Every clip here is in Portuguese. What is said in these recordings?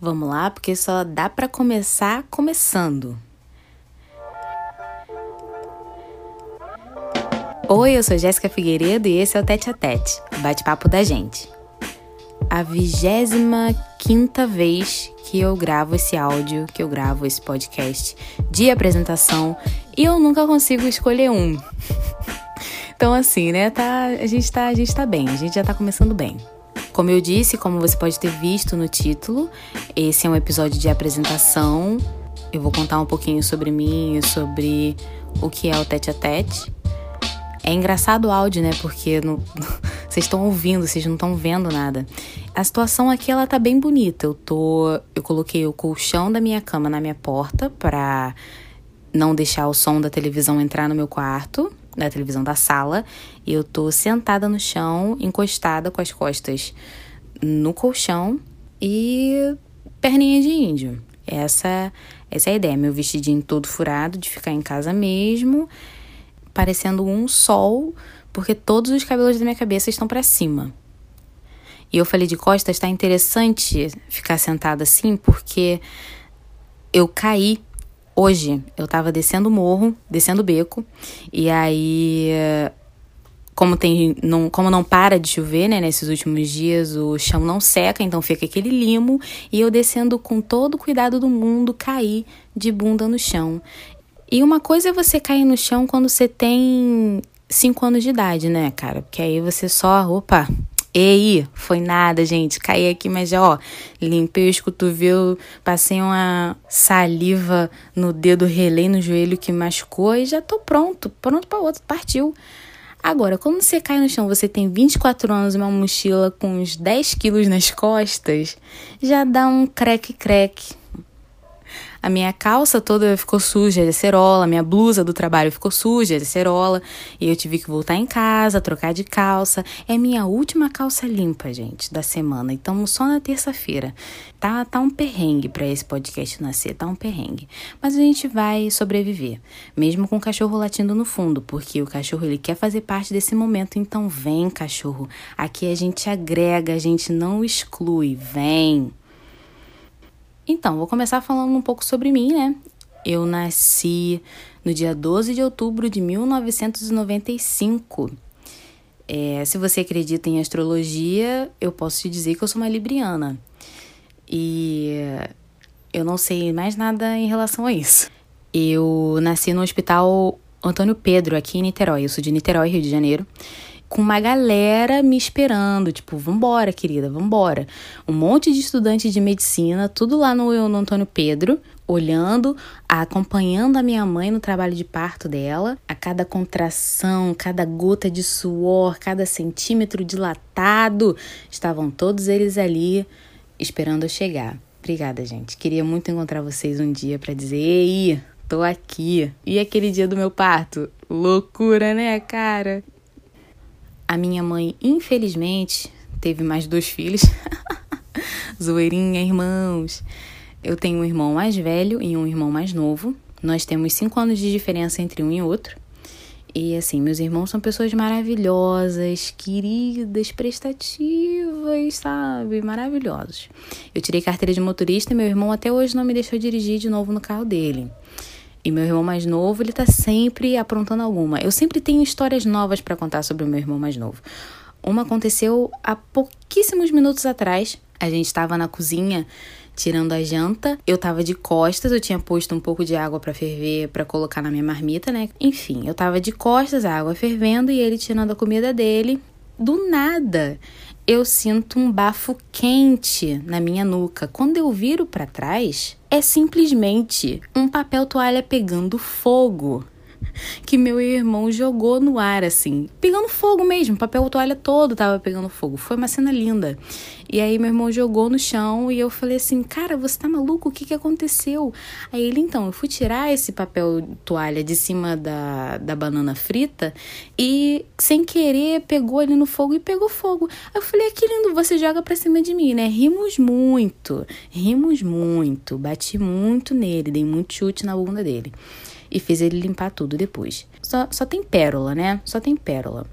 Vamos lá, porque só dá para começar começando. Oi, eu sou Jéssica Figueiredo e esse é o Tete a Tete, bate-papo da gente. A vigésima quinta vez que eu gravo esse áudio, que eu gravo esse podcast de apresentação e eu nunca consigo escolher um. então assim, né, tá, a gente tá, a gente tá bem, a gente já tá começando bem. Como eu disse, como você pode ter visto no título, esse é um episódio de apresentação. Eu vou contar um pouquinho sobre mim e sobre o que é o tete a tete. É engraçado o áudio, né? Porque no, vocês estão ouvindo, vocês não estão vendo nada. A situação aqui ela tá bem bonita. Eu tô, eu coloquei o colchão da minha cama na minha porta para não deixar o som da televisão entrar no meu quarto da televisão da sala. Eu tô sentada no chão, encostada com as costas no colchão e perninha de índio. Essa, essa é a ideia. Meu vestidinho todo furado, de ficar em casa mesmo, parecendo um sol, porque todos os cabelos da minha cabeça estão para cima. E eu falei de costas, tá interessante ficar sentada assim, porque eu caí Hoje eu tava descendo o morro, descendo o beco, e aí como tem não, como não para de chover, né, nesses últimos dias, o chão não seca, então fica aquele limo, e eu descendo com todo o cuidado do mundo, caí de bunda no chão. E uma coisa é você cair no chão quando você tem 5 anos de idade, né, cara? Porque aí você só, opa, Ei, foi nada, gente. Caí aqui, mas já, ó, limpei os cotovelos, passei uma saliva no dedo, relei no joelho que machucou e já tô pronto, pronto para outro, partiu. Agora, quando você cai no chão, você tem 24 anos, uma mochila com uns 10 quilos nas costas, já dá um creque-creque. A minha calça toda ficou suja de acerola, minha blusa do trabalho ficou suja de acerola, e eu tive que voltar em casa, trocar de calça. É minha última calça limpa, gente, da semana. Então, só na terça-feira. Tá, tá um perrengue para esse podcast nascer, tá um perrengue. Mas a gente vai sobreviver, mesmo com o cachorro latindo no fundo, porque o cachorro ele quer fazer parte desse momento, então vem, cachorro. Aqui a gente agrega, a gente não exclui. Vem. Então, vou começar falando um pouco sobre mim, né? Eu nasci no dia 12 de outubro de 1995. É, se você acredita em astrologia, eu posso te dizer que eu sou uma libriana. E eu não sei mais nada em relação a isso. Eu nasci no Hospital Antônio Pedro, aqui em Niterói. Eu sou de Niterói, Rio de Janeiro com uma galera me esperando, tipo, vambora, querida, vambora. Um monte de estudantes de medicina, tudo lá no, no Antônio Pedro, olhando, acompanhando a minha mãe no trabalho de parto dela, a cada contração, cada gota de suor, cada centímetro dilatado, estavam todos eles ali esperando eu chegar. Obrigada, gente. Queria muito encontrar vocês um dia para dizer: "Ei, tô aqui". E aquele dia do meu parto? Loucura, né, cara? A minha mãe, infelizmente, teve mais dois filhos. Zoeirinha, irmãos. Eu tenho um irmão mais velho e um irmão mais novo. Nós temos cinco anos de diferença entre um e outro. E assim, meus irmãos são pessoas maravilhosas, queridas, prestativas, sabe? Maravilhosos. Eu tirei carteira de motorista e meu irmão até hoje não me deixou dirigir de novo no carro dele. E meu irmão mais novo, ele tá sempre aprontando alguma. Eu sempre tenho histórias novas para contar sobre o meu irmão mais novo. Uma aconteceu há pouquíssimos minutos atrás. A gente estava na cozinha tirando a janta. Eu tava de costas, eu tinha posto um pouco de água para ferver para colocar na minha marmita, né? Enfim, eu tava de costas, a água fervendo e ele tirando a comida dele. Do nada, eu sinto um bafo quente na minha nuca. Quando eu viro para trás, é simplesmente um papel toalha pegando fogo que meu irmão jogou no ar, assim, pegando fogo mesmo, papel toalha todo tava pegando fogo. Foi uma cena linda. E aí meu irmão jogou no chão e eu falei assim, cara, você tá maluco? O que que aconteceu? Aí ele, então, eu fui tirar esse papel toalha de cima da, da banana frita e sem querer pegou ali no fogo e pegou fogo. Aí eu falei, que lindo, você joga pra cima de mim, né? Rimos muito, rimos muito, bati muito nele, dei muito chute na bunda dele e fiz ele limpar tudo depois. Só, só tem pérola, né? Só tem pérola.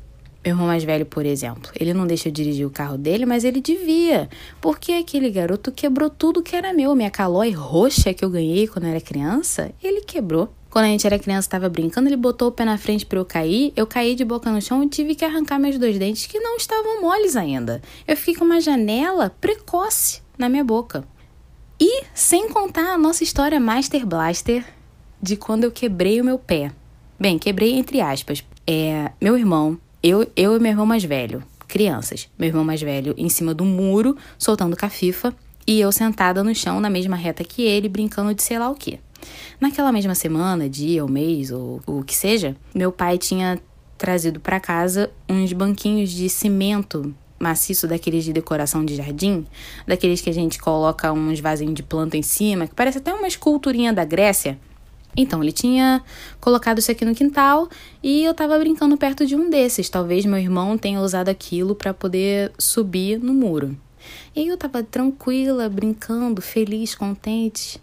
Meu irmão mais velho, por exemplo, ele não deixa eu dirigir o carro dele, mas ele devia. Porque aquele garoto quebrou tudo que era meu. Minha calói roxa que eu ganhei quando era criança, ele quebrou. Quando a gente era criança, estava brincando, ele botou o pé na frente para eu cair. Eu caí de boca no chão e tive que arrancar meus dois dentes que não estavam moles ainda. Eu fiquei com uma janela precoce na minha boca. E sem contar a nossa história Master Blaster de quando eu quebrei o meu pé. Bem, quebrei entre aspas. É, meu irmão eu, eu e meu irmão mais velho, crianças. Meu irmão mais velho em cima do muro, soltando cafifa, e eu sentada no chão na mesma reta que ele, brincando de sei lá o que. Naquela mesma semana, dia ou mês ou o que seja, meu pai tinha trazido para casa uns banquinhos de cimento maciço daqueles de decoração de jardim, daqueles que a gente coloca uns vasinhos de planta em cima, que parece até uma esculturinha da Grécia. Então, ele tinha colocado isso aqui no quintal e eu tava brincando perto de um desses. Talvez meu irmão tenha usado aquilo para poder subir no muro. E eu tava tranquila, brincando, feliz, contente.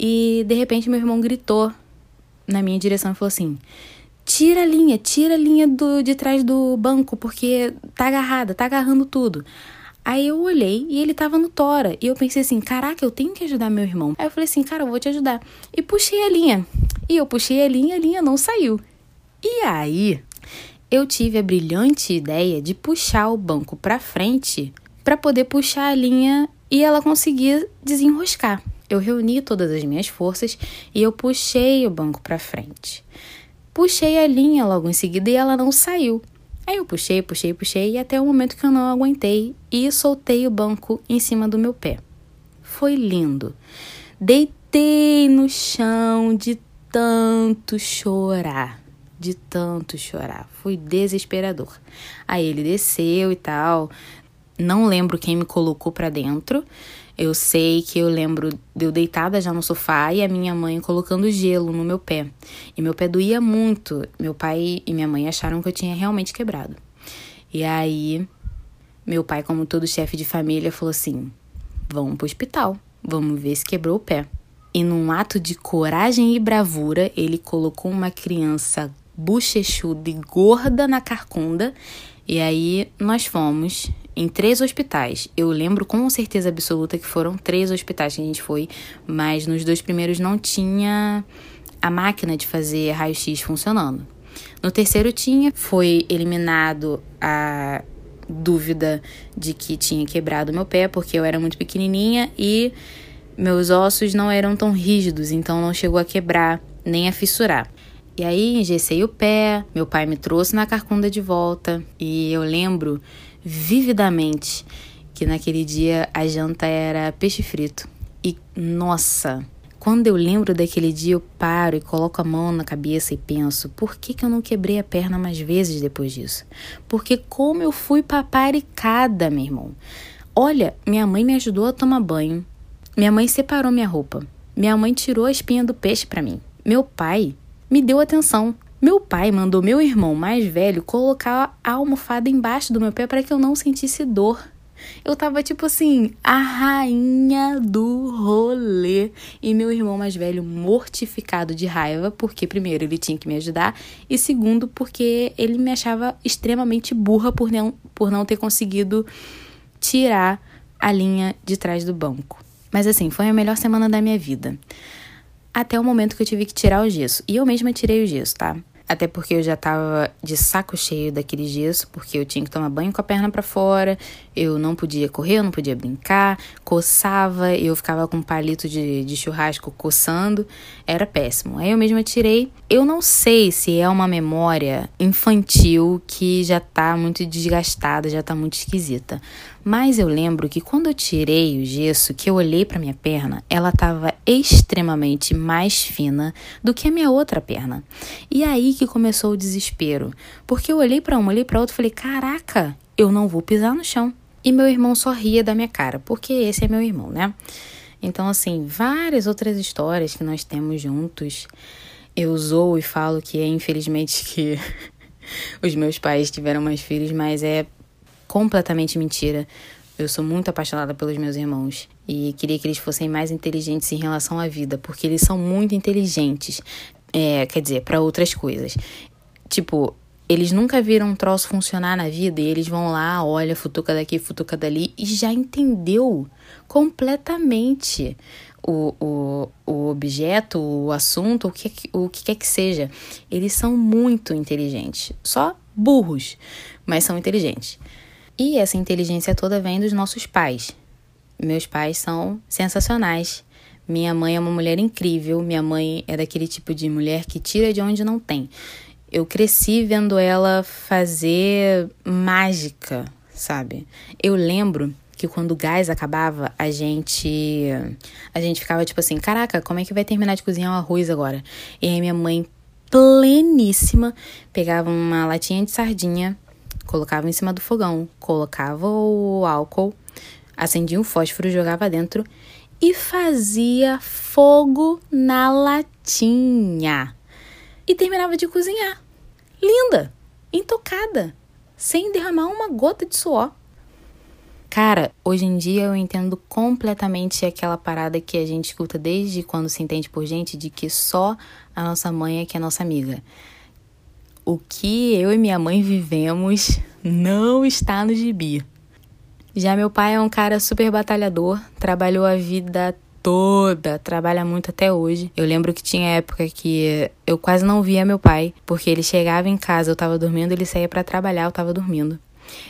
E de repente meu irmão gritou na minha direção e falou assim: Tira a linha, tira a linha do, de trás do banco, porque tá agarrada, tá agarrando tudo. Aí eu olhei e ele tava no tora. E eu pensei assim: caraca, eu tenho que ajudar meu irmão. Aí eu falei assim: cara, eu vou te ajudar. E puxei a linha. E eu puxei a linha e a linha não saiu. E aí eu tive a brilhante ideia de puxar o banco para frente para poder puxar a linha e ela conseguir desenroscar. Eu reuni todas as minhas forças e eu puxei o banco para frente. Puxei a linha logo em seguida e ela não saiu. Aí eu puxei, puxei, puxei e até o momento que eu não aguentei e soltei o banco em cima do meu pé. Foi lindo. Deitei no chão de tanto chorar, de tanto chorar. Foi desesperador. Aí ele desceu e tal. Não lembro quem me colocou para dentro. Eu sei que eu lembro de eu deitada já no sofá e a minha mãe colocando gelo no meu pé. E meu pé doía muito. Meu pai e minha mãe acharam que eu tinha realmente quebrado. E aí, meu pai, como todo chefe de família, falou assim: vamos pro hospital, vamos ver se quebrou o pé. E num ato de coragem e bravura, ele colocou uma criança bochechuda e gorda na carcunda. E aí nós fomos em três hospitais. Eu lembro com certeza absoluta que foram três hospitais que a gente foi, mas nos dois primeiros não tinha a máquina de fazer raio-x funcionando. No terceiro tinha, foi eliminado a dúvida de que tinha quebrado meu pé, porque eu era muito pequenininha e meus ossos não eram tão rígidos, então não chegou a quebrar nem a fissurar. E aí engessei o pé, meu pai me trouxe na carcunda de volta e eu lembro vividamente que naquele dia a janta era peixe frito. E nossa, quando eu lembro daquele dia, eu paro e coloco a mão na cabeça e penso: por que, que eu não quebrei a perna mais vezes depois disso? Porque como eu fui paparicada, meu irmão. Olha, minha mãe me ajudou a tomar banho. Minha mãe separou minha roupa. Minha mãe tirou a espinha do peixe para mim. Meu pai me deu atenção. Meu pai mandou meu irmão mais velho colocar a almofada embaixo do meu pé para que eu não sentisse dor. Eu tava tipo assim, a rainha do rolê. E meu irmão mais velho mortificado de raiva, porque primeiro ele tinha que me ajudar, e segundo, porque ele me achava extremamente burra por não, por não ter conseguido tirar a linha de trás do banco. Mas assim, foi a melhor semana da minha vida. Até o momento que eu tive que tirar o gesso. E eu mesma tirei o gesso, tá? Até porque eu já tava de saco cheio daquele gesso, porque eu tinha que tomar banho com a perna para fora, eu não podia correr, eu não podia brincar, coçava, eu ficava com um palito de, de churrasco coçando, era péssimo. Aí eu mesma tirei. Eu não sei se é uma memória infantil que já tá muito desgastada, já tá muito esquisita. Mas eu lembro que quando eu tirei o gesso, que eu olhei para minha perna, ela estava extremamente mais fina do que a minha outra perna. E aí que começou o desespero, porque eu olhei para uma, olhei para outra e falei: "Caraca, eu não vou pisar no chão". E meu irmão só ria da minha cara, porque esse é meu irmão, né? Então, assim, várias outras histórias que nós temos juntos. Eu zoo e falo que é infelizmente que os meus pais tiveram mais filhos, mas é completamente mentira. Eu sou muito apaixonada pelos meus irmãos e queria que eles fossem mais inteligentes em relação à vida, porque eles são muito inteligentes. É, quer dizer, para outras coisas. Tipo, eles nunca viram um troço funcionar na vida e eles vão lá, olha, futuca daqui, futuca dali e já entendeu completamente o, o, o objeto, o assunto, o que, o que quer que seja. Eles são muito inteligentes. Só burros, mas são inteligentes. E essa inteligência toda vem dos nossos pais. Meus pais são sensacionais. Minha mãe é uma mulher incrível. Minha mãe é daquele tipo de mulher que tira de onde não tem. Eu cresci vendo ela fazer mágica, sabe? Eu lembro que quando o gás acabava, a gente a gente ficava tipo assim, caraca, como é que vai terminar de cozinhar o arroz agora? E aí minha mãe pleníssima pegava uma latinha de sardinha, colocava em cima do fogão, colocava o álcool, acendia um fósforo, jogava dentro e fazia fogo na latinha. E terminava de cozinhar. Linda, intocada, sem derramar uma gota de suor. Cara, hoje em dia eu entendo completamente aquela parada que a gente escuta desde quando se entende por gente de que só a nossa mãe é que é nossa amiga. O que eu e minha mãe vivemos não está no gibi. Já meu pai é um cara super batalhador, trabalhou a vida toda, trabalha muito até hoje. Eu lembro que tinha época que eu quase não via meu pai, porque ele chegava em casa, eu tava dormindo, ele saía para trabalhar, eu tava dormindo.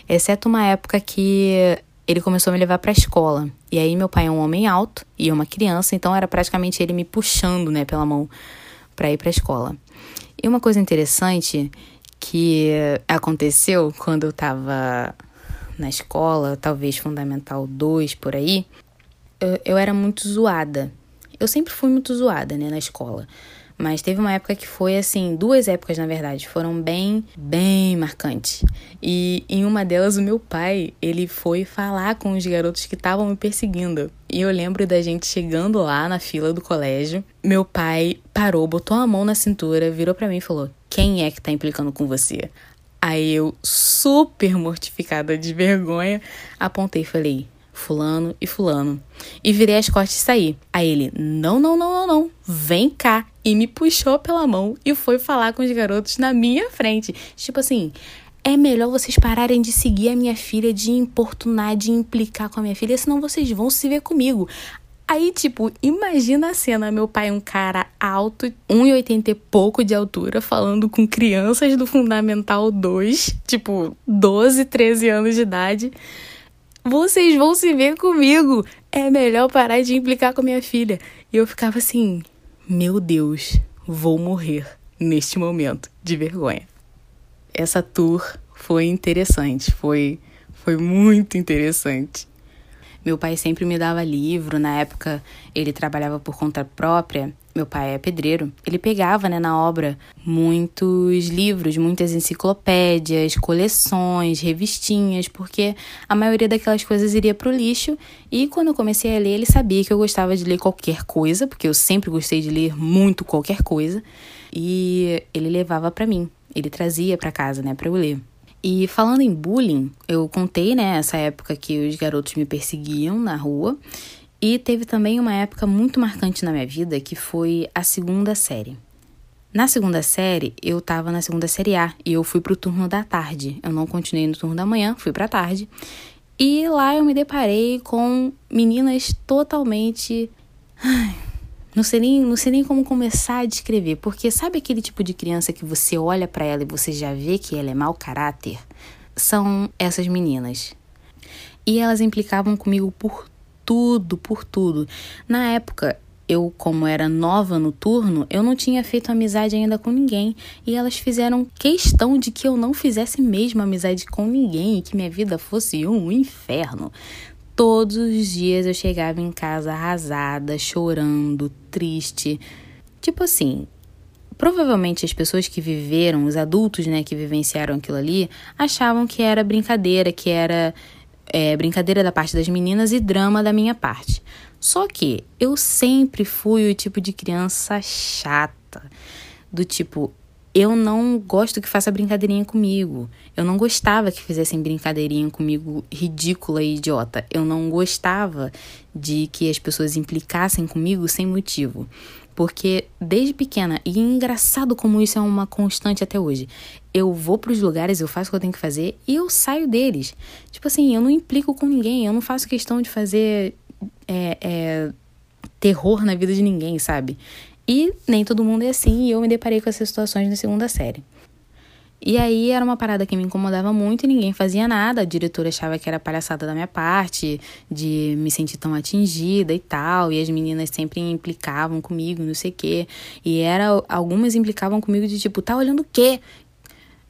Exceto uma época que ele começou a me levar para a escola. E aí meu pai é um homem alto e uma criança, então era praticamente ele me puxando, né, pela mão para ir para a escola. E uma coisa interessante que aconteceu quando eu estava na escola, talvez fundamental 2 por aí, eu, eu era muito zoada. Eu sempre fui muito zoada, né, na escola. Mas teve uma época que foi assim, duas épocas na verdade, foram bem, bem marcantes. E em uma delas o meu pai, ele foi falar com os garotos que estavam me perseguindo. E eu lembro da gente chegando lá na fila do colégio. Meu pai parou, botou a mão na cintura, virou para mim e falou: "Quem é que tá implicando com você?" Aí eu, super mortificada de vergonha, apontei e falei: fulano e fulano. E virei as costas e saí. Aí ele, não, não, não, não, não, vem cá. E me puxou pela mão e foi falar com os garotos na minha frente. Tipo assim, é melhor vocês pararem de seguir a minha filha, de importunar, de implicar com a minha filha, senão vocês vão se ver comigo. Aí, tipo, imagina a cena, meu pai um cara alto, 1,80 e pouco de altura, falando com crianças do Fundamental 2, tipo, 12, 13 anos de idade. Vocês vão se ver comigo. É melhor parar de implicar com minha filha. E eu ficava assim: Meu Deus, vou morrer neste momento de vergonha. Essa tour foi interessante, foi, foi muito interessante. Meu pai sempre me dava livro, na época ele trabalhava por conta própria meu pai é pedreiro, ele pegava né, na obra muitos livros, muitas enciclopédias, coleções, revistinhas, porque a maioria daquelas coisas iria para o lixo. E quando eu comecei a ler, ele sabia que eu gostava de ler qualquer coisa, porque eu sempre gostei de ler muito qualquer coisa, e ele levava para mim, ele trazia para casa, né, para eu ler. E falando em bullying, eu contei, né, essa época que os garotos me perseguiam na rua. E teve também uma época muito marcante na minha vida que foi a segunda série. Na segunda série, eu tava na segunda série A e eu fui pro turno da tarde. Eu não continuei no turno da manhã, fui pra tarde. E lá eu me deparei com meninas totalmente. Ai, não sei nem, não sei nem como começar a descrever, porque sabe aquele tipo de criança que você olha para ela e você já vê que ela é mau caráter? São essas meninas. E elas implicavam comigo por tudo, por tudo. Na época, eu, como era nova no turno, eu não tinha feito amizade ainda com ninguém. E elas fizeram questão de que eu não fizesse mesmo amizade com ninguém e que minha vida fosse um inferno. Todos os dias eu chegava em casa arrasada, chorando, triste. Tipo assim, provavelmente as pessoas que viveram, os adultos, né, que vivenciaram aquilo ali, achavam que era brincadeira, que era é, brincadeira da parte das meninas e drama da minha parte. Só que eu sempre fui o tipo de criança chata, do tipo, eu não gosto que faça brincadeirinha comigo. Eu não gostava que fizessem brincadeirinha comigo ridícula e idiota. Eu não gostava de que as pessoas implicassem comigo sem motivo. Porque desde pequena, e engraçado como isso é uma constante até hoje, eu vou para os lugares, eu faço o que eu tenho que fazer e eu saio deles. Tipo assim, eu não implico com ninguém, eu não faço questão de fazer é, é, terror na vida de ninguém, sabe? E nem todo mundo é assim, e eu me deparei com essas situações na segunda série. E aí era uma parada que me incomodava muito e ninguém fazia nada. A diretora achava que era palhaçada da minha parte, de me sentir tão atingida e tal. E as meninas sempre implicavam comigo, não sei o quê. E era algumas implicavam comigo de tipo, tá olhando o quê?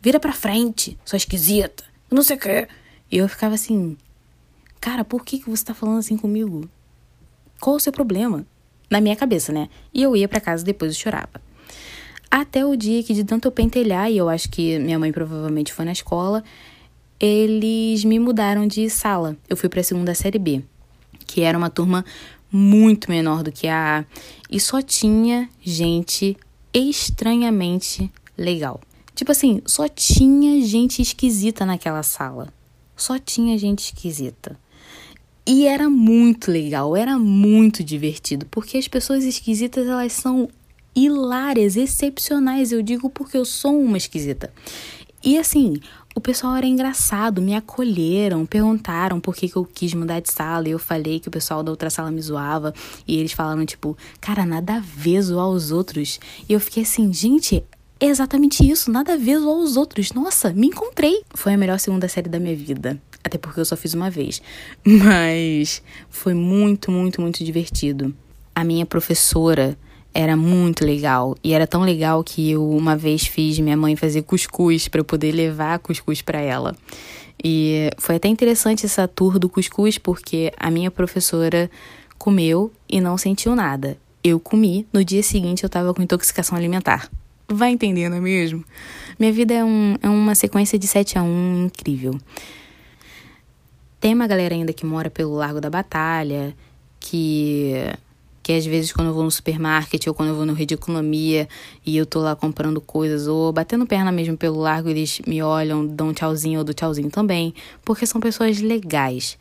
Vira pra frente, sua esquisita, não sei o quê. E eu ficava assim, cara, por que, que você tá falando assim comigo? Qual o seu problema? Na minha cabeça, né? E eu ia para casa depois e chorava. Até o dia que, de tanto eu pentelhar, e eu acho que minha mãe provavelmente foi na escola, eles me mudaram de sala. Eu fui para a segunda série B, que era uma turma muito menor do que a A, e só tinha gente estranhamente legal. Tipo assim, só tinha gente esquisita naquela sala. Só tinha gente esquisita. E era muito legal, era muito divertido, porque as pessoas esquisitas elas são hilárias, excepcionais. Eu digo porque eu sou uma esquisita. E assim, o pessoal era engraçado, me acolheram, perguntaram por que, que eu quis mudar de sala. E eu falei que o pessoal da outra sala me zoava. E eles falaram, tipo, cara, nada a ver zoar os outros. E eu fiquei assim, gente, é exatamente isso, nada a ver zoar os outros. Nossa, me encontrei. Foi a melhor segunda série da minha vida. Até porque eu só fiz uma vez. Mas foi muito, muito, muito divertido. A minha professora era muito legal. E era tão legal que eu uma vez fiz minha mãe fazer cuscuz para eu poder levar cuscuz para ela. E foi até interessante essa tour do cuscuz porque a minha professora comeu e não sentiu nada. Eu comi, no dia seguinte eu tava com intoxicação alimentar. Vai entendendo, é mesmo? Minha vida é, um, é uma sequência de 7 a 1 incrível. Tem uma galera ainda que mora pelo Largo da Batalha, que que às vezes quando eu vou no supermarket ou quando eu vou no Rede Economia e eu tô lá comprando coisas ou batendo perna mesmo pelo largo, eles me olham, dão um tchauzinho ou do tchauzinho também, porque são pessoas legais.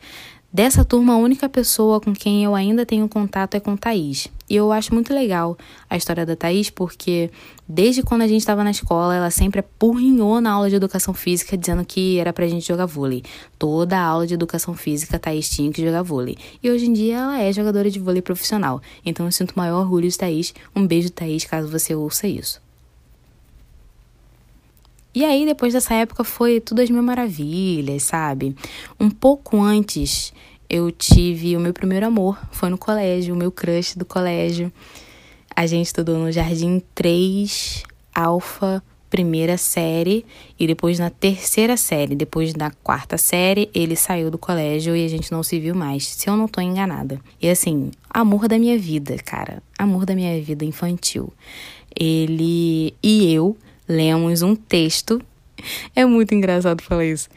Dessa turma, a única pessoa com quem eu ainda tenho contato é com Thaís. E eu acho muito legal a história da Thaís, porque desde quando a gente estava na escola, ela sempre apurrinhou na aula de educação física, dizendo que era pra gente jogar vôlei. Toda a aula de educação física, Thaís tinha que jogar vôlei. E hoje em dia ela é jogadora de vôlei profissional. Então eu sinto maior orgulho de Thaís. Um beijo, Thaís, caso você ouça isso. E aí, depois dessa época, foi tudo as mil maravilhas, sabe? Um pouco antes, eu tive o meu primeiro amor, foi no colégio, o meu crush do colégio. A gente estudou no Jardim 3, Alfa, primeira série, e depois na terceira série, depois na quarta série, ele saiu do colégio e a gente não se viu mais, se eu não tô enganada. E assim, amor da minha vida, cara, amor da minha vida infantil. Ele e eu lemos um texto. É muito engraçado falar isso.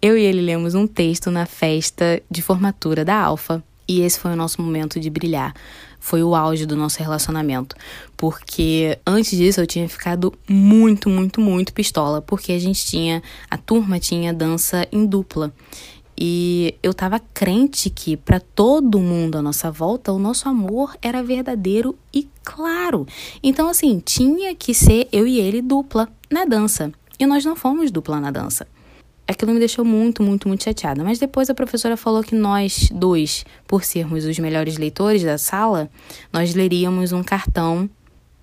Eu e ele lemos um texto na festa de formatura da Alfa. E esse foi o nosso momento de brilhar. Foi o auge do nosso relacionamento. Porque antes disso eu tinha ficado muito, muito, muito pistola. Porque a gente tinha. A turma tinha dança em dupla. E eu tava crente que para todo mundo à nossa volta o nosso amor era verdadeiro e claro. Então assim, tinha que ser eu e ele dupla na dança. E nós não fomos dupla na dança. Aquilo me deixou muito, muito, muito chateada. Mas depois a professora falou que nós dois, por sermos os melhores leitores da sala, nós leríamos um cartão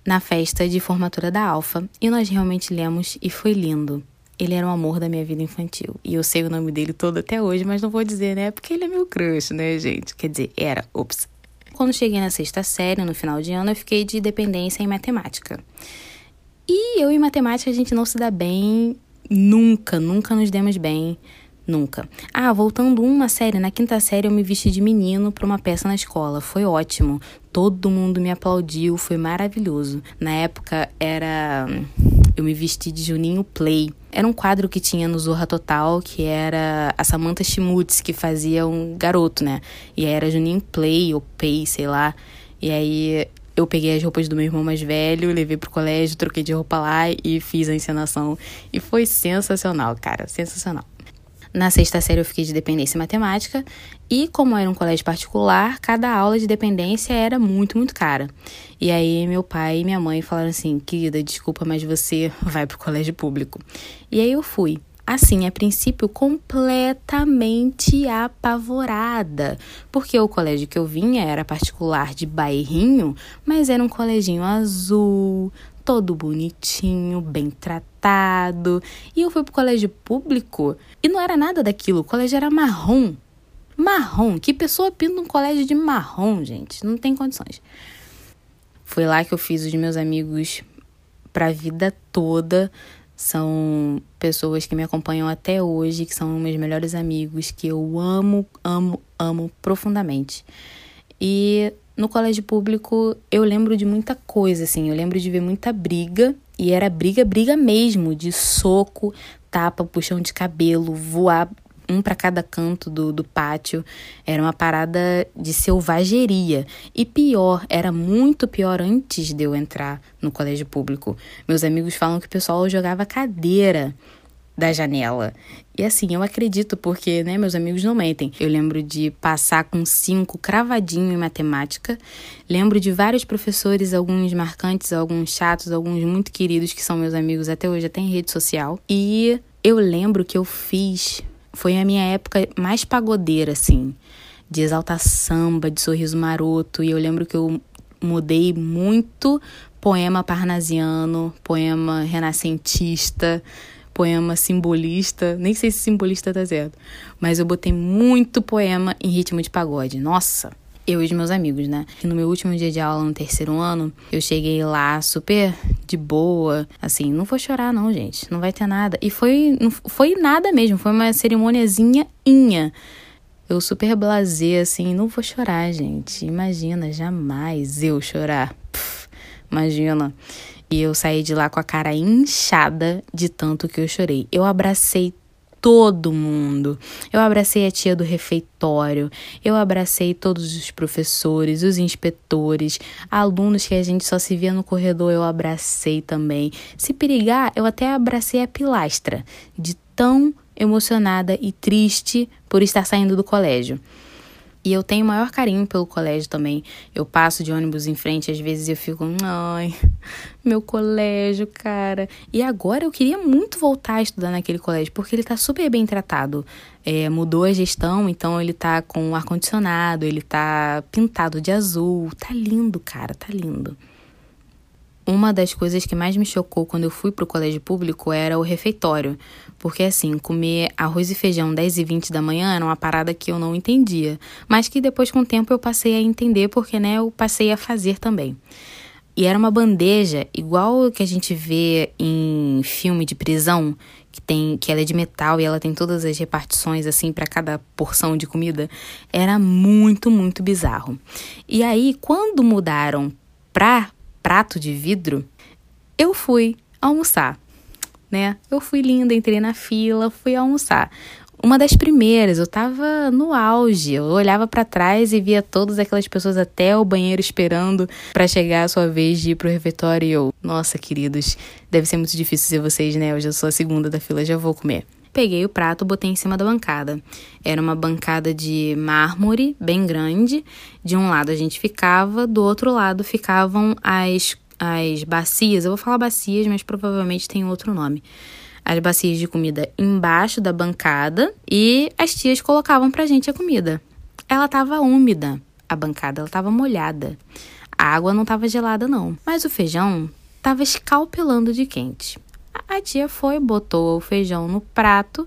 na festa de formatura da Alfa. E nós realmente lemos e foi lindo. Ele era o amor da minha vida infantil. E eu sei o nome dele todo até hoje, mas não vou dizer, né? Porque ele é meu crush, né, gente? Quer dizer, era. Ops. Quando cheguei na sexta série, no final de ano, eu fiquei de dependência em matemática. E eu e matemática a gente não se dá bem nunca, nunca nos demos bem. Nunca. Ah, voltando uma série, na quinta série eu me vesti de menino para uma peça na escola. Foi ótimo. Todo mundo me aplaudiu, foi maravilhoso. Na época era eu me vesti de Juninho Play. Era um quadro que tinha no Zorra Total, que era a Samantha Schmutz, que fazia um garoto, né? E aí era Juninho Play ou Pay, sei lá. E aí eu peguei as roupas do meu irmão mais velho, levei pro colégio, troquei de roupa lá e fiz a encenação. E foi sensacional, cara, sensacional. Na sexta série eu fiquei de dependência matemática e como era um colégio particular, cada aula de dependência era muito, muito cara. E aí meu pai e minha mãe falaram assim: "Querida, desculpa, mas você vai pro colégio público". E aí eu fui. Assim, a princípio, completamente apavorada, porque o colégio que eu vinha era particular de bairrinho, mas era um coleginho azul, todo bonitinho, bem tratado. E eu fui pro colégio público e não era nada daquilo, o colégio era marrom. Marrom, que pessoa pinta um colégio de marrom, gente? Não tem condições. Foi lá que eu fiz os meus amigos pra vida toda. São pessoas que me acompanham até hoje, que são meus melhores amigos, que eu amo, amo, amo profundamente. E no colégio público eu lembro de muita coisa, assim. Eu lembro de ver muita briga, e era briga, briga mesmo, de soco, tapa, puxão de cabelo, voar um para cada canto do, do pátio. Era uma parada de selvageria. E pior, era muito pior antes de eu entrar no colégio público. Meus amigos falam que o pessoal jogava cadeira da janela. E assim, eu acredito porque, né, meus amigos não mentem. Eu lembro de passar com cinco cravadinho em matemática. Lembro de vários professores, alguns marcantes, alguns chatos, alguns muito queridos que são meus amigos até hoje, até em rede social. E eu lembro que eu fiz, foi a minha época mais pagodeira, assim, de exaltar samba, de sorriso maroto. E eu lembro que eu mudei muito poema parnasiano, poema renascentista poema simbolista, nem sei se simbolista tá certo, mas eu botei muito poema em ritmo de pagode. Nossa, eu e os meus amigos, né? E no meu último dia de aula, no terceiro ano, eu cheguei lá super de boa, assim, não vou chorar não, gente, não vai ter nada. E foi, foi nada mesmo, foi uma cerimôniazinha inha. Eu super blasé, assim, não vou chorar, gente. Imagina, jamais eu chorar. Imagina. E eu saí de lá com a cara inchada de tanto que eu chorei. Eu abracei todo mundo. Eu abracei a tia do refeitório, eu abracei todos os professores, os inspetores, alunos que a gente só se via no corredor, eu abracei também. Se perigar, eu até abracei a pilastra, de tão emocionada e triste por estar saindo do colégio. E eu tenho o maior carinho pelo colégio também. Eu passo de ônibus em frente, às vezes eu fico, ai, meu colégio, cara. E agora eu queria muito voltar a estudar naquele colégio, porque ele tá super bem tratado. É, mudou a gestão, então ele tá com ar-condicionado, ele tá pintado de azul. Tá lindo, cara, tá lindo. Uma das coisas que mais me chocou quando eu fui pro colégio público era o refeitório. Porque, assim, comer arroz e feijão 10 e 20 da manhã era uma parada que eu não entendia. Mas que depois, com o tempo, eu passei a entender, porque, né, eu passei a fazer também. E era uma bandeja igual que a gente vê em filme de prisão, que tem que ela é de metal e ela tem todas as repartições assim para cada porção de comida. Era muito, muito bizarro. E aí, quando mudaram pra prato de vidro, eu fui almoçar, né? Eu fui linda, entrei na fila, fui almoçar. Uma das primeiras, eu tava no auge. Eu olhava para trás e via todas aquelas pessoas até o banheiro esperando para chegar a sua vez de ir pro refeitório. E eu, nossa, queridos, deve ser muito difícil ser vocês, né? Eu já sou a segunda da fila, já vou comer. Peguei o prato, botei em cima da bancada. Era uma bancada de mármore, bem grande. De um lado a gente ficava, do outro lado ficavam as, as bacias. Eu vou falar bacias, mas provavelmente tem outro nome. As bacias de comida embaixo da bancada e as tias colocavam pra gente a comida. Ela tava úmida, a bancada, ela tava molhada. A água não tava gelada, não. Mas o feijão tava escalpelando de quente. A tia foi, botou o feijão no prato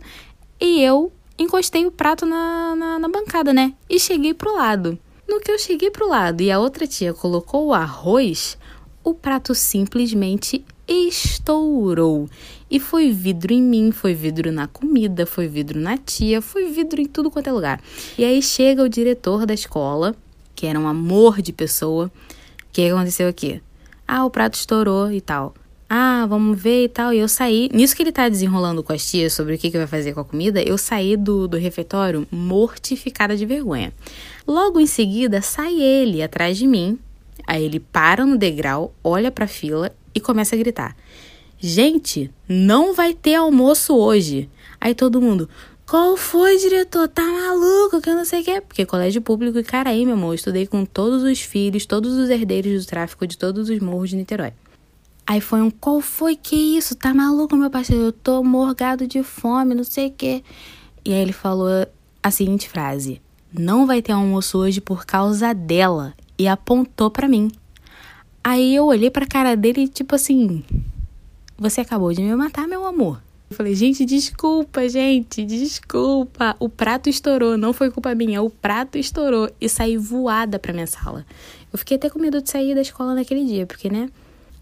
e eu encostei o prato na, na, na, bancada, né? E cheguei pro lado. No que eu cheguei pro lado e a outra tia colocou o arroz, o prato simplesmente estourou. E foi vidro em mim, foi vidro na comida, foi vidro na tia, foi vidro em tudo quanto é lugar. E aí chega o diretor da escola, que era um amor de pessoa. O que aconteceu aqui? Ah, o prato estourou e tal. Ah, vamos ver e tal. E eu saí. Nisso que ele tá desenrolando com as tias sobre o que, que vai fazer com a comida, eu saí do, do refeitório mortificada de vergonha. Logo em seguida, sai ele atrás de mim. Aí ele para no degrau, olha pra fila e começa a gritar: Gente, não vai ter almoço hoje. Aí todo mundo, qual foi, diretor? Tá maluco? Que eu não sei o que. Porque colégio público e Caraí, meu amor, eu estudei com todos os filhos, todos os herdeiros do tráfico de todos os morros de Niterói. Aí foi um, qual foi que isso? Tá maluco, meu parceiro? Eu tô morgado de fome, não sei o que. E aí ele falou a seguinte frase: Não vai ter almoço hoje por causa dela. E apontou para mim. Aí eu olhei pra cara dele e, tipo assim, você acabou de me matar, meu amor. Eu falei, gente, desculpa, gente, desculpa. O prato estourou, não foi culpa minha, o prato estourou e saí voada pra minha sala. Eu fiquei até com medo de sair da escola naquele dia, porque, né?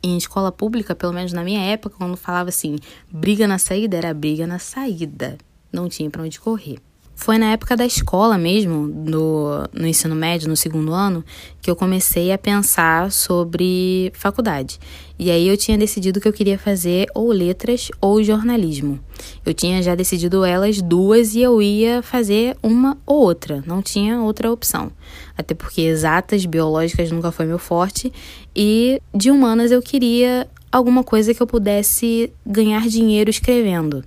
Em escola pública, pelo menos na minha época, quando falava assim, briga na saída, era briga na saída. Não tinha para onde correr. Foi na época da escola mesmo, no, no ensino médio, no segundo ano, que eu comecei a pensar sobre faculdade. E aí eu tinha decidido que eu queria fazer ou letras ou jornalismo. Eu tinha já decidido elas duas e eu ia fazer uma ou outra, não tinha outra opção. Até porque exatas, biológicas nunca foi meu forte e de humanas eu queria alguma coisa que eu pudesse ganhar dinheiro escrevendo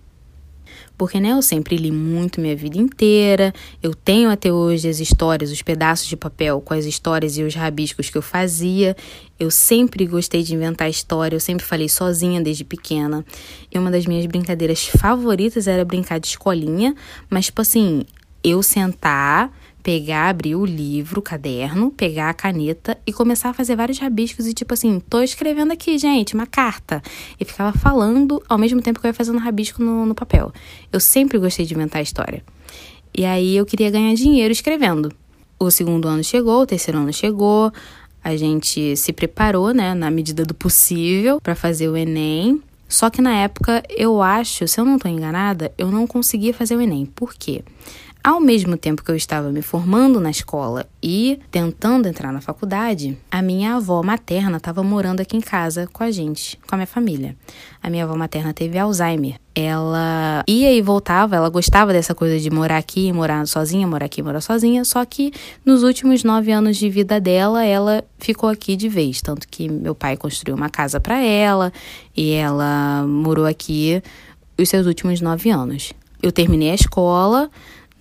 porque né, eu sempre li muito minha vida inteira. Eu tenho até hoje as histórias, os pedaços de papel com as histórias e os rabiscos que eu fazia. Eu sempre gostei de inventar história, eu sempre falei sozinha desde pequena. E uma das minhas brincadeiras favoritas era brincar de escolinha, mas tipo assim, eu sentar pegar, abrir o livro, o caderno, pegar a caneta e começar a fazer vários rabiscos e tipo assim, tô escrevendo aqui, gente, uma carta. E ficava falando ao mesmo tempo que eu ia fazendo rabisco no, no papel. Eu sempre gostei de inventar história. E aí eu queria ganhar dinheiro escrevendo. O segundo ano chegou, o terceiro ano chegou, a gente se preparou, né, na medida do possível para fazer o Enem. Só que na época, eu acho, se eu não estou enganada, eu não conseguia fazer o Enem. Por quê? Ao mesmo tempo que eu estava me formando na escola e tentando entrar na faculdade, a minha avó materna estava morando aqui em casa com a gente, com a minha família. A minha avó materna teve Alzheimer. Ela ia e voltava, ela gostava dessa coisa de morar aqui, morar sozinha, morar aqui, morar sozinha, só que nos últimos nove anos de vida dela, ela ficou aqui de vez. Tanto que meu pai construiu uma casa para ela e ela morou aqui os seus últimos nove anos. Eu terminei a escola,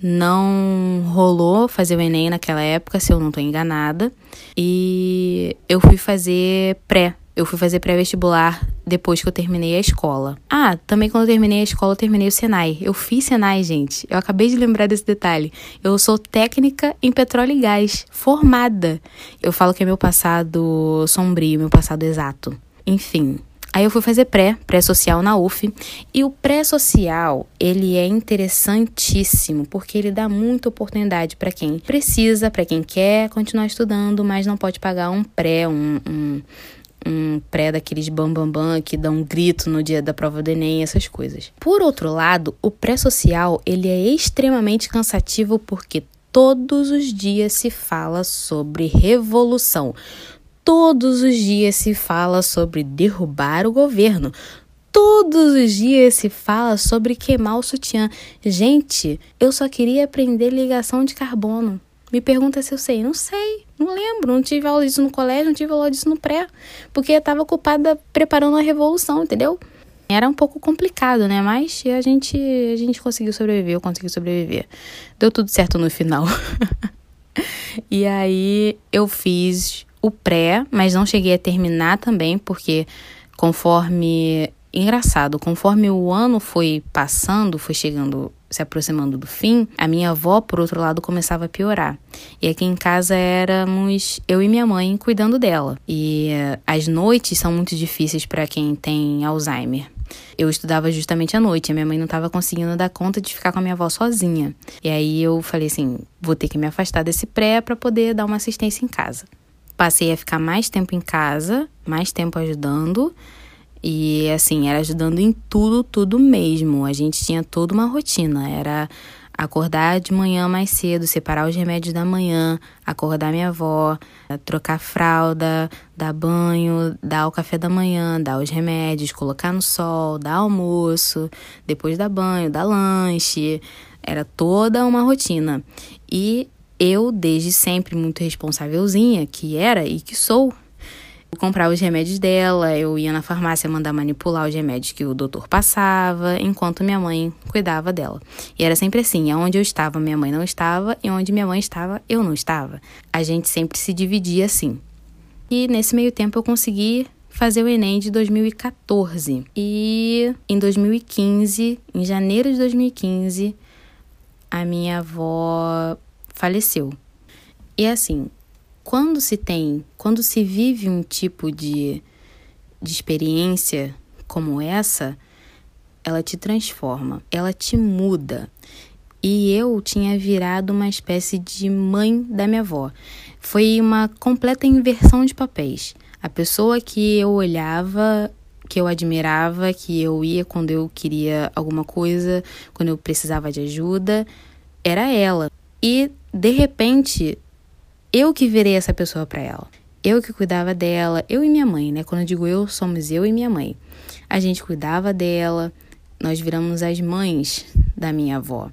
não rolou fazer o Enem naquela época, se eu não estou enganada. E eu fui fazer pré. Eu fui fazer pré-vestibular depois que eu terminei a escola. Ah, também quando eu terminei a escola, eu terminei o Senai. Eu fiz Senai, gente. Eu acabei de lembrar desse detalhe. Eu sou técnica em petróleo e gás, formada. Eu falo que é meu passado sombrio, meu passado exato. Enfim, Aí eu fui fazer pré, pré-social na UF, e o pré-social, ele é interessantíssimo, porque ele dá muita oportunidade para quem precisa, para quem quer continuar estudando, mas não pode pagar um pré, um, um, um pré daqueles bambambam bam, bam, que dão um grito no dia da prova do Enem, essas coisas. Por outro lado, o pré-social, ele é extremamente cansativo porque todos os dias se fala sobre revolução Todos os dias se fala sobre derrubar o governo. Todos os dias se fala sobre queimar o sutiã. Gente, eu só queria aprender ligação de carbono. Me pergunta se eu sei. Não sei, não lembro. Não tive aula disso no colégio, não tive aula disso no pré. Porque eu estava ocupada preparando a revolução, entendeu? Era um pouco complicado, né? Mas a gente, a gente conseguiu sobreviver, eu consegui sobreviver. Deu tudo certo no final. e aí eu fiz o pré, mas não cheguei a terminar também, porque conforme. Engraçado, conforme o ano foi passando, foi chegando, se aproximando do fim, a minha avó, por outro lado, começava a piorar. E aqui em casa éramos eu e minha mãe cuidando dela. E uh, as noites são muito difíceis para quem tem Alzheimer. Eu estudava justamente à noite, a minha mãe não estava conseguindo dar conta de ficar com a minha avó sozinha. E aí eu falei assim: vou ter que me afastar desse pré para poder dar uma assistência em casa passei a ficar mais tempo em casa, mais tempo ajudando. E assim, era ajudando em tudo, tudo mesmo. A gente tinha toda uma rotina. Era acordar de manhã mais cedo, separar os remédios da manhã, acordar minha avó, trocar fralda, dar banho, dar o café da manhã, dar os remédios, colocar no sol, dar almoço, depois dar banho, dar lanche. Era toda uma rotina. E eu, desde sempre muito responsávelzinha, que era e que sou, comprar os remédios dela, eu ia na farmácia mandar manipular os remédios que o doutor passava, enquanto minha mãe cuidava dela. E era sempre assim: onde eu estava, minha mãe não estava, e onde minha mãe estava, eu não estava. A gente sempre se dividia assim. E nesse meio tempo eu consegui fazer o Enem de 2014. E em 2015, em janeiro de 2015, a minha avó faleceu. E assim, quando se tem, quando se vive um tipo de, de experiência como essa, ela te transforma, ela te muda. E eu tinha virado uma espécie de mãe da minha avó. Foi uma completa inversão de papéis. A pessoa que eu olhava, que eu admirava, que eu ia quando eu queria alguma coisa, quando eu precisava de ajuda, era ela. E de repente eu que virei essa pessoa para ela. Eu que cuidava dela, eu e minha mãe, né? Quando eu digo eu, somos eu e minha mãe. A gente cuidava dela, nós viramos as mães da minha avó.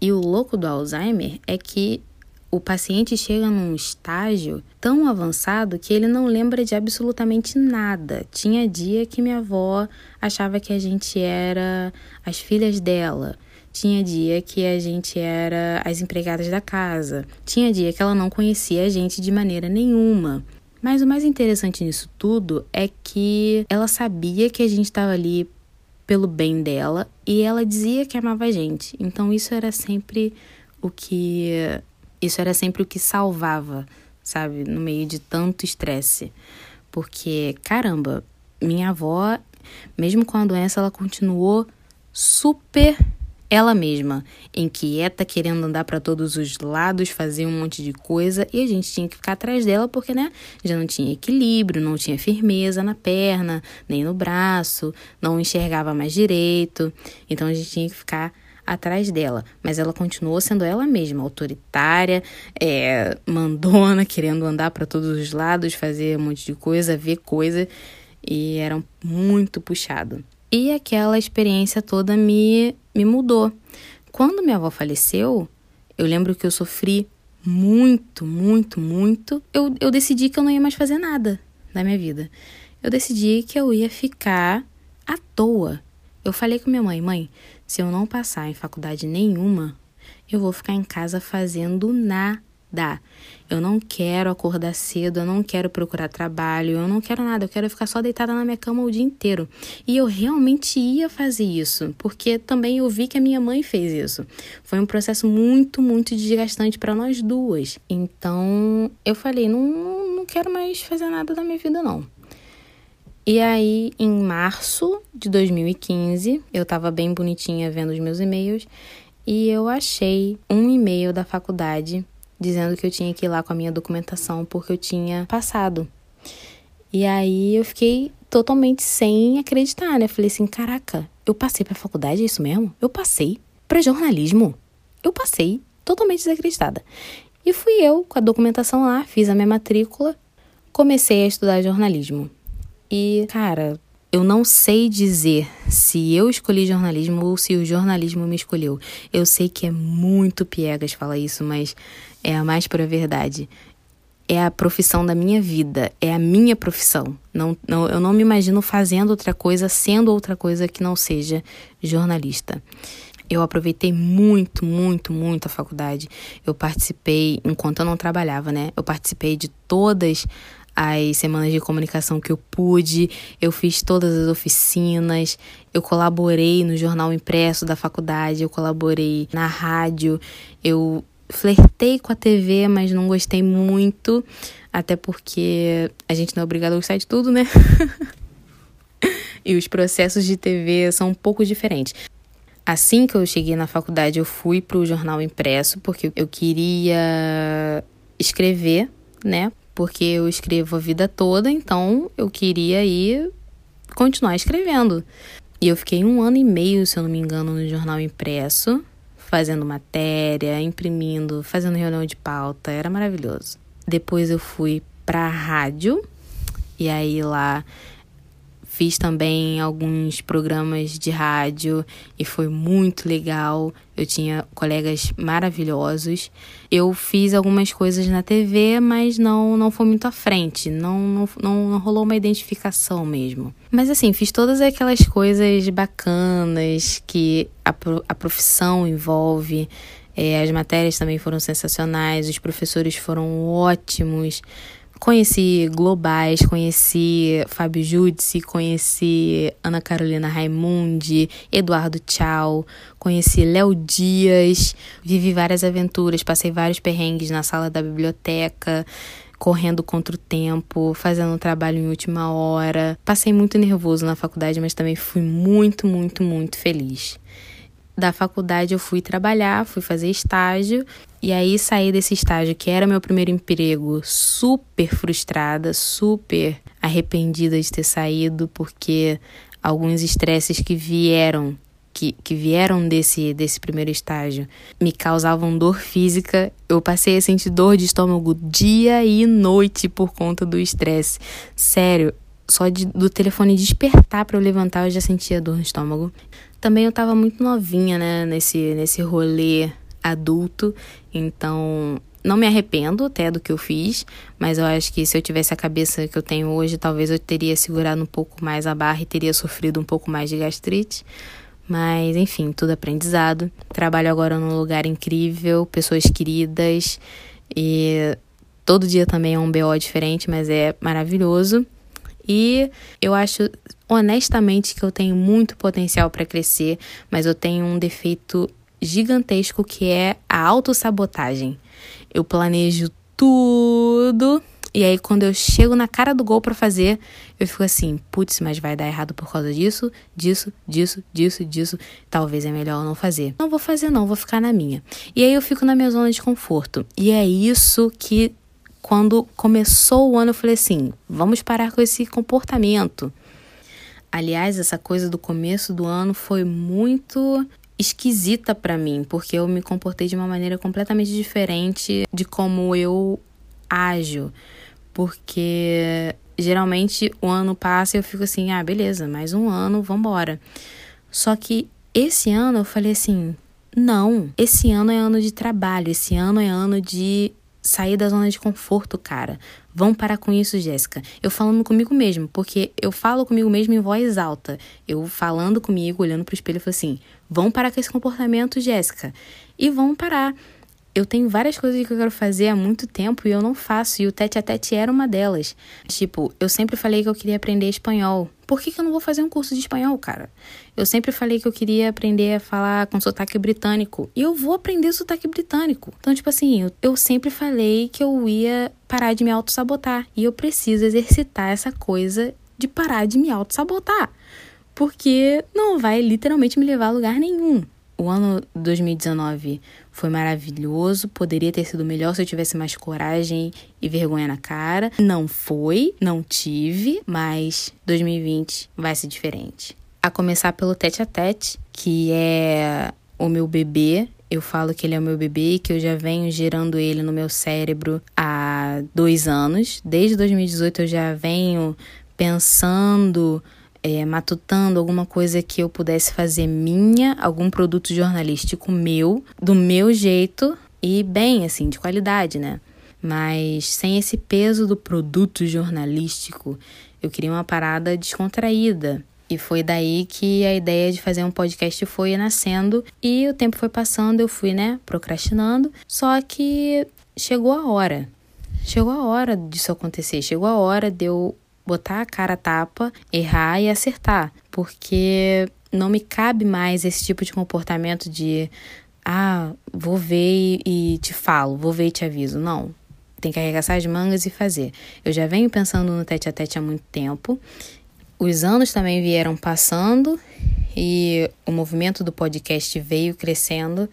E o louco do Alzheimer é que o paciente chega num estágio tão avançado que ele não lembra de absolutamente nada. Tinha dia que minha avó achava que a gente era as filhas dela. Tinha dia que a gente era as empregadas da casa. Tinha dia que ela não conhecia a gente de maneira nenhuma. Mas o mais interessante nisso tudo é que ela sabia que a gente estava ali pelo bem dela e ela dizia que amava a gente. Então isso era sempre o que isso era sempre o que salvava, sabe, no meio de tanto estresse. Porque caramba, minha avó, mesmo com a doença, ela continuou super ela mesma, inquieta, querendo andar para todos os lados, fazer um monte de coisa, e a gente tinha que ficar atrás dela porque, né, já não tinha equilíbrio, não tinha firmeza na perna, nem no braço, não enxergava mais direito, então a gente tinha que ficar atrás dela, mas ela continuou sendo ela mesma, autoritária, é, mandona, querendo andar para todos os lados, fazer um monte de coisa, ver coisa, e era muito puxado. E aquela experiência toda me, me mudou. Quando minha avó faleceu, eu lembro que eu sofri muito, muito, muito. Eu, eu decidi que eu não ia mais fazer nada na minha vida. Eu decidi que eu ia ficar à toa. Eu falei com minha mãe: mãe, se eu não passar em faculdade nenhuma, eu vou ficar em casa fazendo nada dá. Eu não quero acordar cedo, eu não quero procurar trabalho, eu não quero nada, eu quero ficar só deitada na minha cama o dia inteiro. E eu realmente ia fazer isso, porque também eu vi que a minha mãe fez isso. Foi um processo muito, muito desgastante para nós duas. Então eu falei: não, não quero mais fazer nada da minha vida, não. E aí, em março de 2015, eu tava bem bonitinha vendo os meus e-mails e eu achei um e-mail da faculdade dizendo que eu tinha que ir lá com a minha documentação porque eu tinha passado. E aí eu fiquei totalmente sem acreditar, né? Falei assim: caraca, eu passei pra faculdade, é isso mesmo? Eu passei para jornalismo. Eu passei totalmente desacreditada. E fui eu com a documentação lá, fiz a minha matrícula, comecei a estudar jornalismo. E, cara, eu não sei dizer se eu escolhi jornalismo ou se o jornalismo me escolheu. Eu sei que é muito piegas falar isso, mas é a mais pura verdade. É a profissão da minha vida, é a minha profissão. Não, não, eu não me imagino fazendo outra coisa, sendo outra coisa que não seja jornalista. Eu aproveitei muito, muito, muito a faculdade. Eu participei, enquanto eu não trabalhava, né? Eu participei de todas as semanas de comunicação que eu pude, eu fiz todas as oficinas, eu colaborei no jornal impresso da faculdade, eu colaborei na rádio, eu flertei com a TV, mas não gostei muito, até porque a gente não é obrigado a gostar de tudo, né? e os processos de TV são um pouco diferentes. Assim que eu cheguei na faculdade, eu fui para o jornal impresso, porque eu queria escrever, né? porque eu escrevo a vida toda, então eu queria ir continuar escrevendo. E eu fiquei um ano e meio, se eu não me engano, no jornal impresso, fazendo matéria, imprimindo, fazendo reunião de pauta, era maravilhoso. Depois eu fui para a rádio, e aí lá Fiz também alguns programas de rádio e foi muito legal. Eu tinha colegas maravilhosos. Eu fiz algumas coisas na TV, mas não não foi muito à frente. Não, não, não, rolou uma identificação mesmo. Mas assim, fiz todas aquelas coisas bacanas que a, a profissão envolve. É, as matérias também foram sensacionais, os professores foram ótimos. Conheci Globais, conheci Fábio Judici, conheci Ana Carolina Raimundi, Eduardo Tchau, conheci Léo Dias, vivi várias aventuras, passei vários perrengues na sala da biblioteca, correndo contra o tempo, fazendo um trabalho em última hora. Passei muito nervoso na faculdade, mas também fui muito, muito, muito feliz da faculdade eu fui trabalhar, fui fazer estágio e aí saí desse estágio que era meu primeiro emprego, super frustrada, super arrependida de ter saído porque alguns estresses que vieram que, que vieram desse, desse primeiro estágio me causavam dor física. Eu passei a sentir dor de estômago dia e noite por conta do estresse. Sério, só de, do telefone despertar para eu levantar eu já sentia dor no estômago. Também eu tava muito novinha, né, nesse, nesse rolê adulto, então não me arrependo até do que eu fiz, mas eu acho que se eu tivesse a cabeça que eu tenho hoje, talvez eu teria segurado um pouco mais a barra e teria sofrido um pouco mais de gastrite. Mas, enfim, tudo aprendizado. Trabalho agora num lugar incrível, pessoas queridas e todo dia também é um BO diferente, mas é maravilhoso. E eu acho honestamente que eu tenho muito potencial para crescer, mas eu tenho um defeito gigantesco que é a autossabotagem. Eu planejo tudo e aí quando eu chego na cara do gol para fazer, eu fico assim, putz, mas vai dar errado por causa disso, disso, disso, disso, disso. Talvez é melhor eu não fazer. Não vou fazer não, vou ficar na minha. E aí eu fico na minha zona de conforto. E é isso que quando começou o ano, eu falei assim: vamos parar com esse comportamento. Aliás, essa coisa do começo do ano foi muito esquisita para mim, porque eu me comportei de uma maneira completamente diferente de como eu ajo. Porque geralmente o ano passa e eu fico assim: ah, beleza, mais um ano, vambora. Só que esse ano eu falei assim: não, esse ano é ano de trabalho, esse ano é ano de sair da zona de conforto, cara. Vão parar com isso, Jéssica. Eu falando comigo mesmo, porque eu falo comigo mesmo em voz alta. Eu falando comigo, olhando pro espelho, eu falo assim: vão parar com esse comportamento, Jéssica. E vão parar. Eu tenho várias coisas que eu quero fazer há muito tempo e eu não faço, e o tete a tete era uma delas. Tipo, eu sempre falei que eu queria aprender espanhol. Por que, que eu não vou fazer um curso de espanhol, cara? Eu sempre falei que eu queria aprender a falar com sotaque britânico. E eu vou aprender sotaque britânico. Então, tipo assim, eu, eu sempre falei que eu ia parar de me auto-sabotar. E eu preciso exercitar essa coisa de parar de me auto-sabotar. Porque não vai literalmente me levar a lugar nenhum. O ano 2019 foi maravilhoso, poderia ter sido melhor se eu tivesse mais coragem e vergonha na cara. Não foi, não tive, mas 2020 vai ser diferente. A começar pelo tete a tete, que é o meu bebê. Eu falo que ele é o meu bebê e que eu já venho gerando ele no meu cérebro há dois anos. Desde 2018 eu já venho pensando é, matutando alguma coisa que eu pudesse fazer minha, algum produto jornalístico meu, do meu jeito e bem, assim, de qualidade, né? Mas sem esse peso do produto jornalístico, eu queria uma parada descontraída. E foi daí que a ideia de fazer um podcast foi nascendo e o tempo foi passando, eu fui, né, procrastinando. Só que chegou a hora. Chegou a hora disso acontecer, chegou a hora de eu botar a cara a tapa, errar e acertar, porque não me cabe mais esse tipo de comportamento de ah, vou ver e te falo, vou ver e te aviso. Não. Tem que arregaçar as mangas e fazer. Eu já venho pensando no tete a tete há muito tempo. Os anos também vieram passando e o movimento do podcast veio crescendo.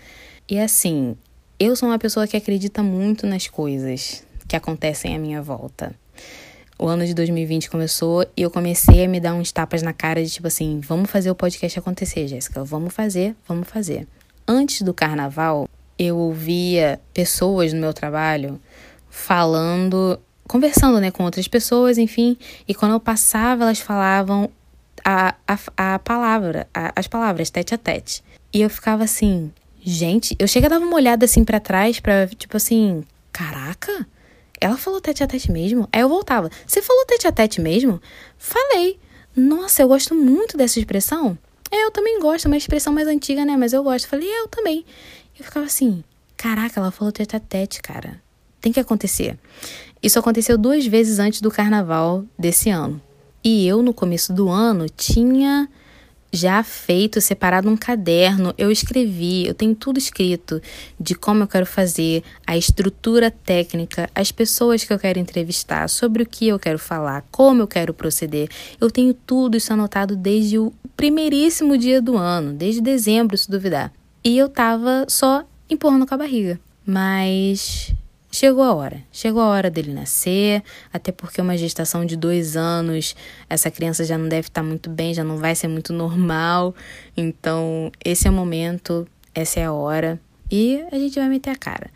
E assim, eu sou uma pessoa que acredita muito nas coisas que acontecem à minha volta o ano de 2020 começou e eu comecei a me dar uns tapas na cara de tipo assim, vamos fazer o podcast acontecer, Jéssica, vamos fazer, vamos fazer. Antes do carnaval, eu ouvia pessoas no meu trabalho falando, conversando, né, com outras pessoas, enfim, e quando eu passava, elas falavam a, a, a palavra, a, as palavras tete a tete. E eu ficava assim, gente, eu chega a dar uma olhada assim para trás para tipo assim, caraca, ela falou tete a tete mesmo? Aí eu voltava, você falou tete a tete mesmo? Falei. Nossa, eu gosto muito dessa expressão. Eu também gosto, uma expressão mais antiga, né? Mas eu gosto. Falei, eu também. Eu ficava assim, caraca, ela falou tete a tete, cara. Tem que acontecer. Isso aconteceu duas vezes antes do carnaval desse ano. E eu, no começo do ano, tinha já feito, separado um caderno, eu escrevi, eu tenho tudo escrito de como eu quero fazer, a estrutura técnica, as pessoas que eu quero entrevistar, sobre o que eu quero falar, como eu quero proceder. Eu tenho tudo isso anotado desde o primeiríssimo dia do ano, desde dezembro, se duvidar. E eu tava só empurrando com a barriga. Mas Chegou a hora, chegou a hora dele nascer, até porque uma gestação de dois anos, essa criança já não deve estar muito bem, já não vai ser muito normal. Então, esse é o momento, essa é a hora e a gente vai meter a cara.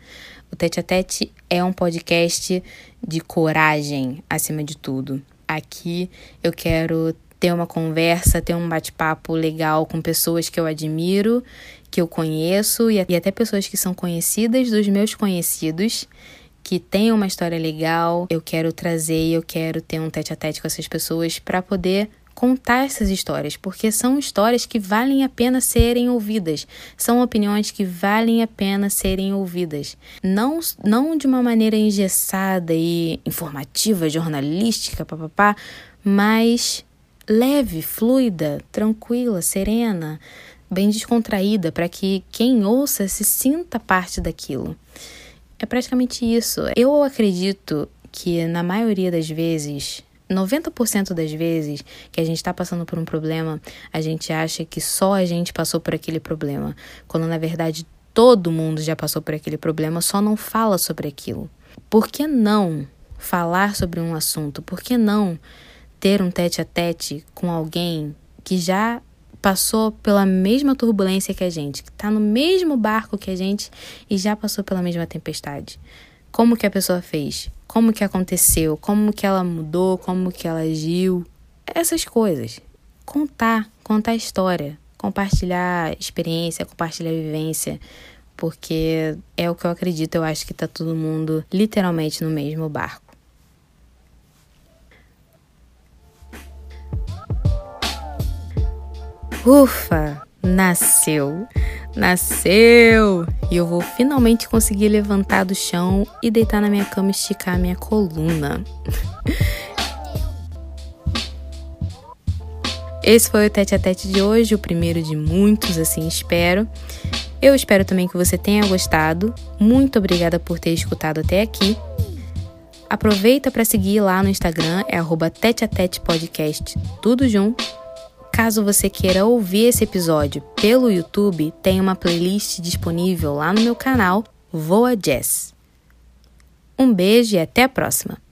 O Tete a Tete é um podcast de coragem, acima de tudo. Aqui eu quero ter uma conversa, ter um bate-papo legal com pessoas que eu admiro que eu conheço e, até pessoas que são conhecidas dos meus conhecidos que têm uma história legal. Eu quero trazer, eu quero ter um tete a tete com essas pessoas para poder contar essas histórias, porque são histórias que valem a pena serem ouvidas, são opiniões que valem a pena serem ouvidas. Não, não de uma maneira engessada e informativa, jornalística, papapá, mas leve, fluida, tranquila, serena, bem descontraída, para que quem ouça se sinta parte daquilo. É praticamente isso. Eu acredito que na maioria das vezes 90% das vezes que a gente está passando por um problema, a gente acha que só a gente passou por aquele problema, quando na verdade todo mundo já passou por aquele problema, só não fala sobre aquilo. Por que não falar sobre um assunto? Por que não ter um tete a tete com alguém que já passou pela mesma turbulência que a gente, que está no mesmo barco que a gente e já passou pela mesma tempestade. Como que a pessoa fez? Como que aconteceu? Como que ela mudou? Como que ela agiu? Essas coisas. Contar, contar a história, compartilhar experiência, compartilhar vivência, porque é o que eu acredito, eu acho que tá todo mundo literalmente no mesmo barco. Ufa, nasceu. Nasceu! E eu vou finalmente conseguir levantar do chão e deitar na minha cama e esticar a minha coluna. Esse foi o tete a tete de hoje, o primeiro de muitos, assim espero. Eu espero também que você tenha gostado. Muito obrigada por ter escutado até aqui. Aproveita para seguir lá no Instagram, é arroba tete a tete podcast, tudo junto. Caso você queira ouvir esse episódio pelo YouTube, tem uma playlist disponível lá no meu canal Voa Jazz. Um beijo e até a próxima!